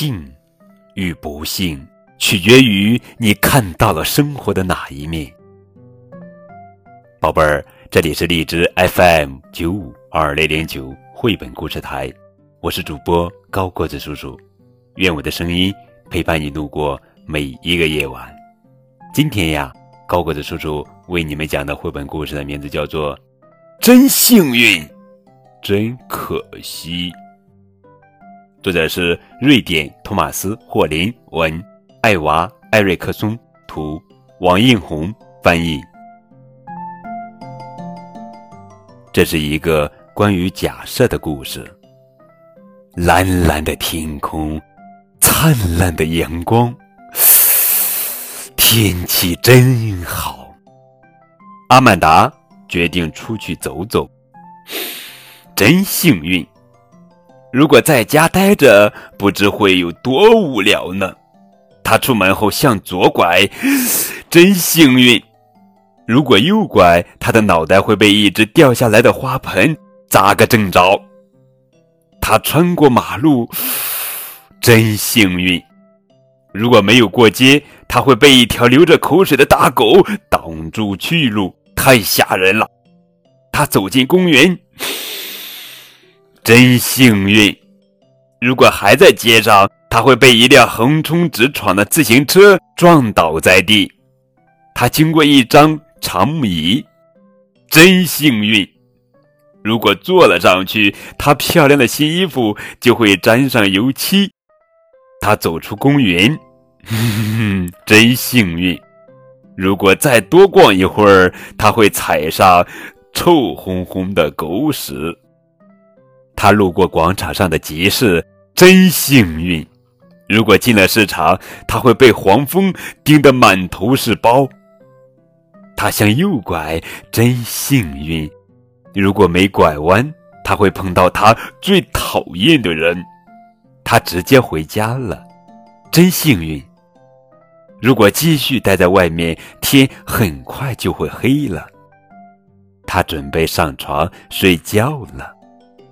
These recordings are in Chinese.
幸与不幸，取决于你看到了生活的哪一面。宝贝儿，这里是荔枝 FM 九五二零零九绘本故事台，我是主播高个子叔叔，愿我的声音陪伴你度过每一个夜晚。今天呀，高个子叔叔为你们讲的绘本故事的名字叫做《真幸运，真可惜》。作者是瑞典托马斯·霍林文，艾娃·艾瑞克松图，王映红翻译。这是一个关于假设的故事。蓝蓝的天空，灿烂的阳光，天气真好。阿曼达决定出去走走，真幸运。如果在家待着，不知会有多无聊呢。他出门后向左拐，真幸运；如果右拐，他的脑袋会被一只掉下来的花盆砸个正着。他穿过马路，真幸运；如果没有过街，他会被一条流着口水的大狗挡住去路，太吓人了。他走进公园。真幸运！如果还在街上，他会被一辆横冲直闯的自行车撞倒在地。他经过一张长椅，真幸运！如果坐了上去，他漂亮的新衣服就会沾上油漆。他走出公园，真幸运！如果再多逛一会儿，他会踩上臭烘烘的狗屎。他路过广场上的集市，真幸运。如果进了市场，他会被黄蜂叮得满头是包。他向右拐，真幸运。如果没拐弯，他会碰到他最讨厌的人。他直接回家了，真幸运。如果继续待在外面，天很快就会黑了。他准备上床睡觉了。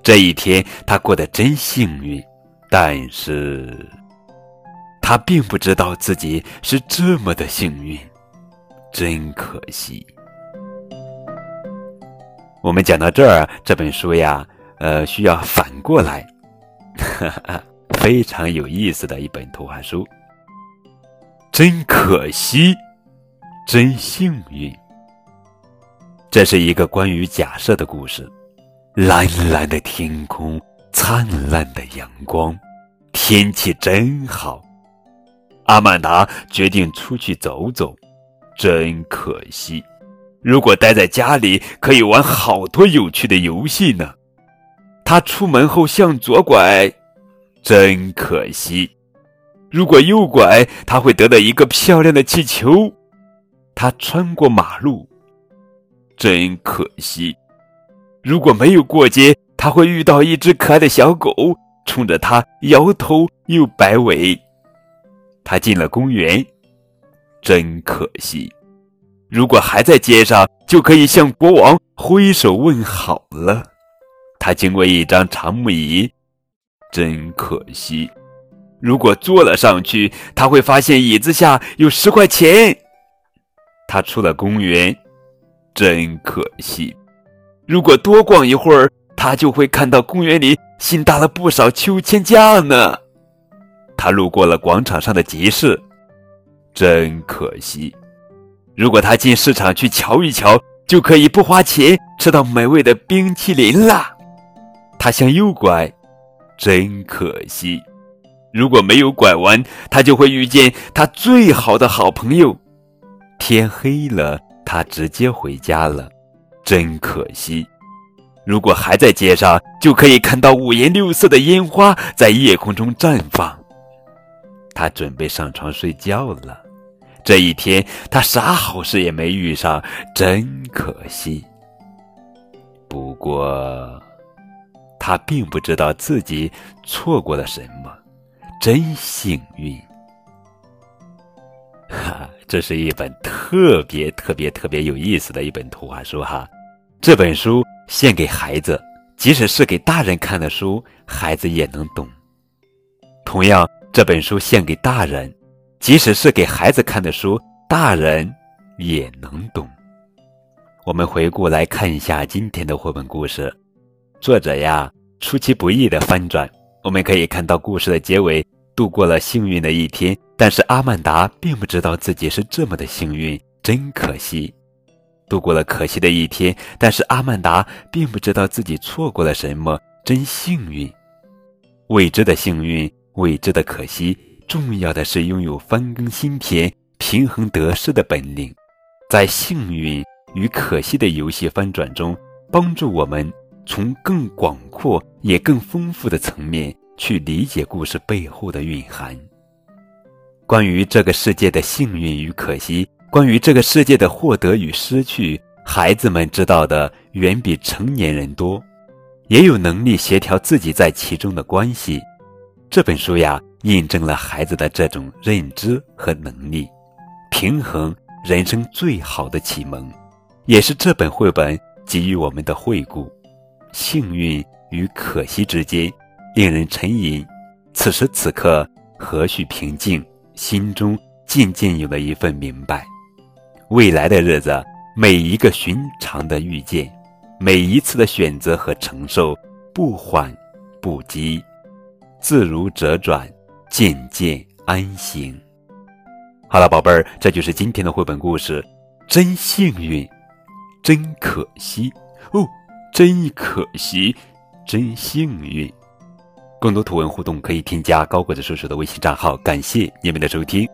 这一天，他过得真幸运，但是，他并不知道自己是这么的幸运，真可惜。我们讲到这儿，这本书呀，呃，需要反过来，非常有意思的一本图画书。真可惜，真幸运。这是一个关于假设的故事。蓝蓝的天空，灿烂的阳光，天气真好。阿曼达决定出去走走，真可惜。如果待在家里，可以玩好多有趣的游戏呢。他出门后向左拐，真可惜。如果右拐，他会得到一个漂亮的气球。他穿过马路，真可惜。如果没有过街，他会遇到一只可爱的小狗，冲着他摇头又摆尾。他进了公园，真可惜。如果还在街上，就可以向国王挥手问好了。他经过一张长木椅，真可惜。如果坐了上去，他会发现椅子下有十块钱。他出了公园，真可惜。如果多逛一会儿，他就会看到公园里新搭了不少秋千架呢。他路过了广场上的集市，真可惜。如果他进市场去瞧一瞧，就可以不花钱吃到美味的冰淇淋啦。他向右拐，真可惜。如果没有拐弯，他就会遇见他最好的好朋友。天黑了，他直接回家了。真可惜，如果还在街上，就可以看到五颜六色的烟花在夜空中绽放。他准备上床睡觉了。这一天，他啥好事也没遇上，真可惜。不过，他并不知道自己错过了什么，真幸运。哈，这是一本特别特别特别有意思的一本图画书哈。这本书献给孩子，即使是给大人看的书，孩子也能懂。同样，这本书献给大人，即使是给孩子看的书，大人也能懂。我们回顾来看一下今天的绘本故事，作者呀出其不意的翻转。我们可以看到故事的结尾，度过了幸运的一天，但是阿曼达并不知道自己是这么的幸运，真可惜。度过了可惜的一天，但是阿曼达并不知道自己错过了什么，真幸运。未知的幸运，未知的可惜，重要的是拥有翻耕心田、平衡得失的本领，在幸运。与可惜的游戏翻转中，帮助我们从更广阔也更丰富的层面去理解故事背后的蕴含。关于这个世界的幸运与可惜，关于这个世界的获得与失去，孩子们知道的远比成年人多，也有能力协调自己在其中的关系。这本书呀，印证了孩子的这种认知和能力，平衡人生最好的启蒙。也是这本绘本给予我们的惠顾，幸运与可惜之间，令人沉吟。此时此刻，何须平静？心中渐渐有了一份明白。未来的日子，每一个寻常的遇见，每一次的选择和承受，不缓不急，自如折转，渐渐安心。好了，宝贝儿，这就是今天的绘本故事。真幸运。真可惜哦，真可惜，真幸运。更多图文互动可以添加高个子叔叔的微信账号。感谢你们的收听。